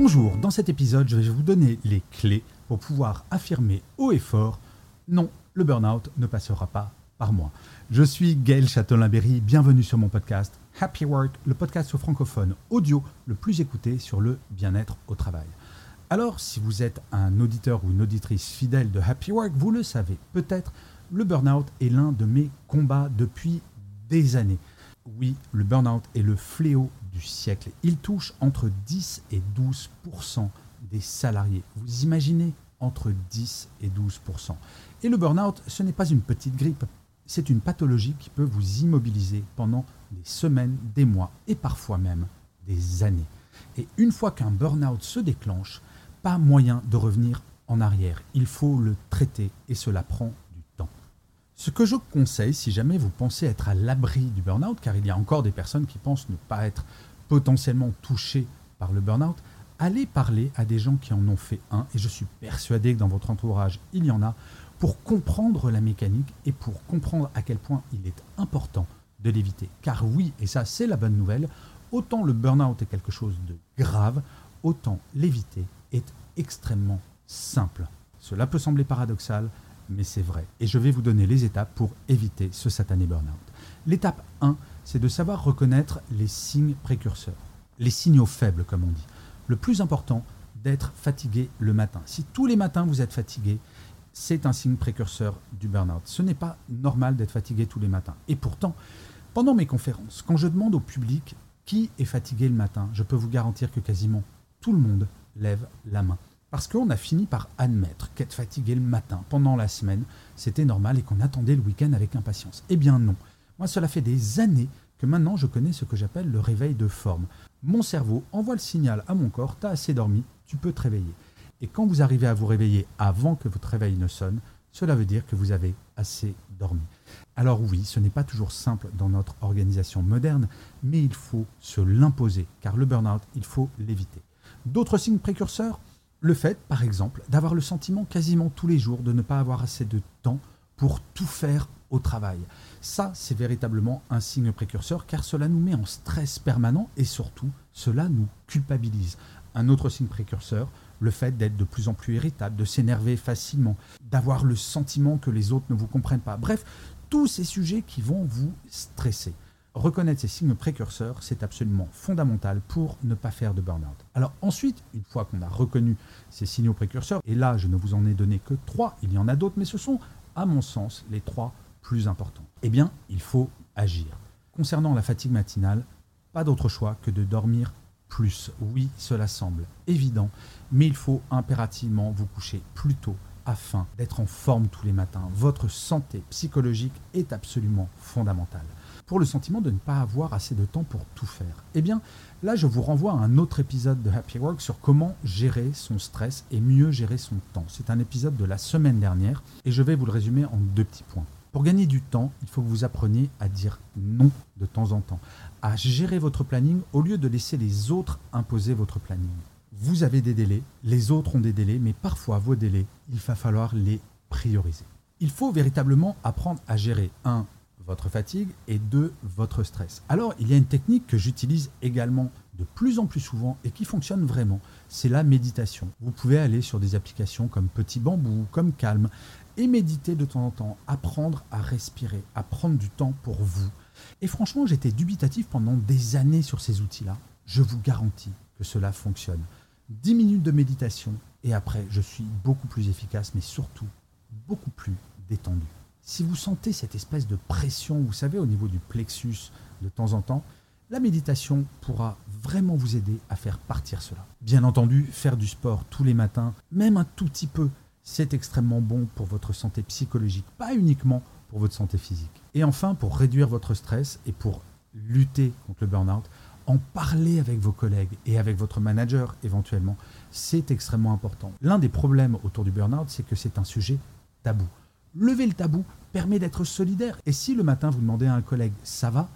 Bonjour, dans cet épisode, je vais vous donner les clés pour pouvoir affirmer haut et fort non, le burn-out ne passera pas par moi. Je suis Gaël Châtelain-Berry, bienvenue sur mon podcast Happy Work, le podcast francophone audio le plus écouté sur le bien-être au travail. Alors, si vous êtes un auditeur ou une auditrice fidèle de Happy Work, vous le savez peut-être, le burn-out est l'un de mes combats depuis des années. Oui, le burn-out est le fléau siècle. Il touche entre 10 et 12% des salariés. Vous imaginez entre 10 et 12% Et le burn-out, ce n'est pas une petite grippe, c'est une pathologie qui peut vous immobiliser pendant des semaines, des mois et parfois même des années. Et une fois qu'un burn-out se déclenche, pas moyen de revenir en arrière. Il faut le traiter et cela prend. Ce que je conseille, si jamais vous pensez être à l'abri du burn-out, car il y a encore des personnes qui pensent ne pas être potentiellement touchées par le burn-out, allez parler à des gens qui en ont fait un, et je suis persuadé que dans votre entourage, il y en a, pour comprendre la mécanique et pour comprendre à quel point il est important de l'éviter. Car oui, et ça c'est la bonne nouvelle, autant le burn-out est quelque chose de grave, autant l'éviter est extrêmement simple. Cela peut sembler paradoxal, mais c'est vrai. Et je vais vous donner les étapes pour éviter ce satané burn-out. L'étape 1, c'est de savoir reconnaître les signes précurseurs, les signaux faibles comme on dit. Le plus important, d'être fatigué le matin. Si tous les matins vous êtes fatigué, c'est un signe précurseur du burn-out. Ce n'est pas normal d'être fatigué tous les matins. Et pourtant, pendant mes conférences, quand je demande au public qui est fatigué le matin, je peux vous garantir que quasiment tout le monde lève la main. Parce qu'on a fini par admettre qu'être fatigué le matin pendant la semaine, c'était normal et qu'on attendait le week-end avec impatience. Eh bien non. Moi, cela fait des années que maintenant je connais ce que j'appelle le réveil de forme. Mon cerveau envoie le signal à mon corps, t'as assez dormi, tu peux te réveiller. Et quand vous arrivez à vous réveiller avant que votre réveil ne sonne, cela veut dire que vous avez assez dormi. Alors oui, ce n'est pas toujours simple dans notre organisation moderne, mais il faut se l'imposer, car le burn-out, il faut l'éviter. D'autres signes précurseurs? Le fait, par exemple, d'avoir le sentiment quasiment tous les jours de ne pas avoir assez de temps pour tout faire au travail. Ça, c'est véritablement un signe précurseur car cela nous met en stress permanent et surtout, cela nous culpabilise. Un autre signe précurseur, le fait d'être de plus en plus irritable, de s'énerver facilement, d'avoir le sentiment que les autres ne vous comprennent pas. Bref, tous ces sujets qui vont vous stresser. Reconnaître ces signes précurseurs, c'est absolument fondamental pour ne pas faire de burn-out. Alors ensuite, une fois qu'on a reconnu ces signaux précurseurs, et là je ne vous en ai donné que trois, il y en a d'autres, mais ce sont à mon sens les trois plus importants. Eh bien, il faut agir. Concernant la fatigue matinale, pas d'autre choix que de dormir plus. Oui, cela semble évident, mais il faut impérativement vous coucher plus tôt afin d'être en forme tous les matins. Votre santé psychologique est absolument fondamentale. Pour le sentiment de ne pas avoir assez de temps pour tout faire. Eh bien, là, je vous renvoie à un autre épisode de Happy Work sur comment gérer son stress et mieux gérer son temps. C'est un épisode de la semaine dernière et je vais vous le résumer en deux petits points. Pour gagner du temps, il faut que vous appreniez à dire non de temps en temps, à gérer votre planning au lieu de laisser les autres imposer votre planning. Vous avez des délais, les autres ont des délais, mais parfois vos délais, il va falloir les prioriser. Il faut véritablement apprendre à gérer, un, votre fatigue et deux, votre stress. Alors, il y a une technique que j'utilise également de plus en plus souvent et qui fonctionne vraiment, c'est la méditation. Vous pouvez aller sur des applications comme Petit Bambou, comme Calme, et méditer de temps en temps, apprendre à respirer, à prendre du temps pour vous. Et franchement, j'étais dubitatif pendant des années sur ces outils-là. Je vous garantis que cela fonctionne. 10 minutes de méditation et après, je suis beaucoup plus efficace, mais surtout beaucoup plus détendu. Si vous sentez cette espèce de pression, vous savez, au niveau du plexus de temps en temps, la méditation pourra vraiment vous aider à faire partir cela. Bien entendu, faire du sport tous les matins, même un tout petit peu, c'est extrêmement bon pour votre santé psychologique, pas uniquement pour votre santé physique. Et enfin, pour réduire votre stress et pour lutter contre le burn-out, en parler avec vos collègues et avec votre manager éventuellement, c'est extrêmement important. L'un des problèmes autour du burn-out, c'est que c'est un sujet tabou. Lever le tabou permet d'être solidaire. Et si le matin vous demandez à un collègue ça va,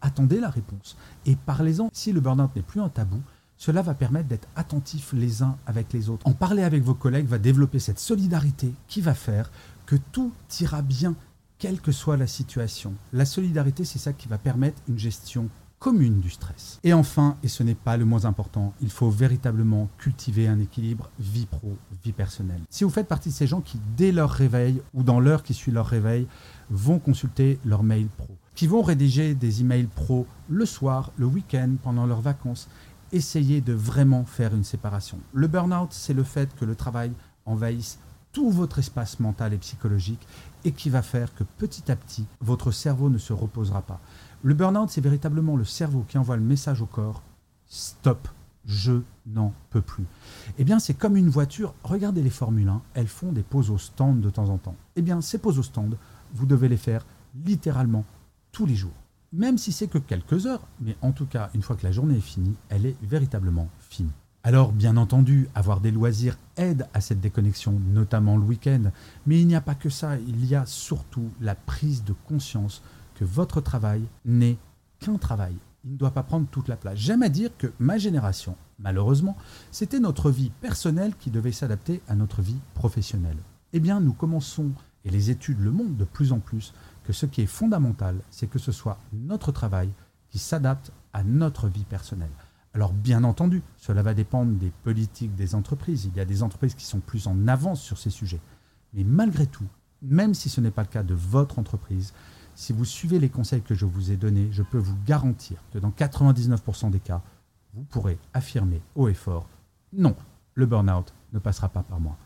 attendez la réponse et parlez-en. Si le burn-out n'est plus un tabou, cela va permettre d'être attentifs les uns avec les autres. En parler avec vos collègues va développer cette solidarité qui va faire que tout ira bien, quelle que soit la situation. La solidarité, c'est ça qui va permettre une gestion commune du stress. Et enfin, et ce n'est pas le moins important, il faut véritablement cultiver un équilibre vie pro, vie personnelle. Si vous faites partie de ces gens qui, dès leur réveil ou dans l'heure qui suit leur réveil, vont consulter leur mail pro, qui vont rédiger des emails pro le soir, le week-end, pendant leurs vacances, essayez de vraiment faire une séparation. Le burn-out, c'est le fait que le travail envahisse tout votre espace mental et psychologique et qui va faire que petit à petit, votre cerveau ne se reposera pas. Le burn-out, c'est véritablement le cerveau qui envoie le message au corps stop, je n'en peux plus. Eh bien, c'est comme une voiture. Regardez les Formule 1, elles font des pauses au stand de temps en temps. Eh bien, ces pauses au stand, vous devez les faire littéralement tous les jours. Même si c'est que quelques heures, mais en tout cas, une fois que la journée est finie, elle est véritablement finie. Alors, bien entendu, avoir des loisirs aide à cette déconnexion, notamment le week-end, mais il n'y a pas que ça, il y a surtout la prise de conscience que votre travail n'est qu'un travail. Il ne doit pas prendre toute la place. J'aime à dire que ma génération, malheureusement, c'était notre vie personnelle qui devait s'adapter à notre vie professionnelle. Eh bien, nous commençons, et les études le montrent de plus en plus, que ce qui est fondamental, c'est que ce soit notre travail qui s'adapte à notre vie personnelle. Alors bien entendu, cela va dépendre des politiques des entreprises. Il y a des entreprises qui sont plus en avance sur ces sujets. Mais malgré tout, même si ce n'est pas le cas de votre entreprise, si vous suivez les conseils que je vous ai donnés, je peux vous garantir que dans 99% des cas, vous pourrez affirmer haut et fort, non, le burn-out ne passera pas par moi.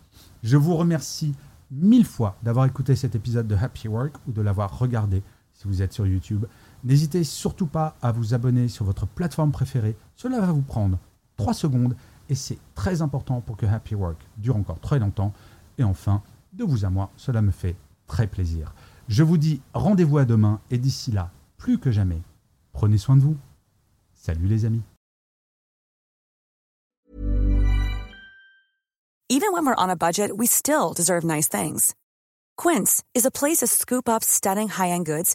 Je vous remercie mille fois d'avoir écouté cet épisode de Happy Work ou de l'avoir regardé si vous êtes sur YouTube. N'hésitez surtout pas à vous abonner sur votre plateforme préférée. Cela va vous prendre 3 secondes et c'est très important pour que Happy Work dure encore très longtemps. Et enfin, de vous à moi, cela me fait très plaisir. Je vous dis rendez-vous à demain et d'ici là, plus que jamais, prenez soin de vous. Salut les amis. Even when we're on a budget, we still deserve nice things. Quince is a place to scoop up stunning high-end goods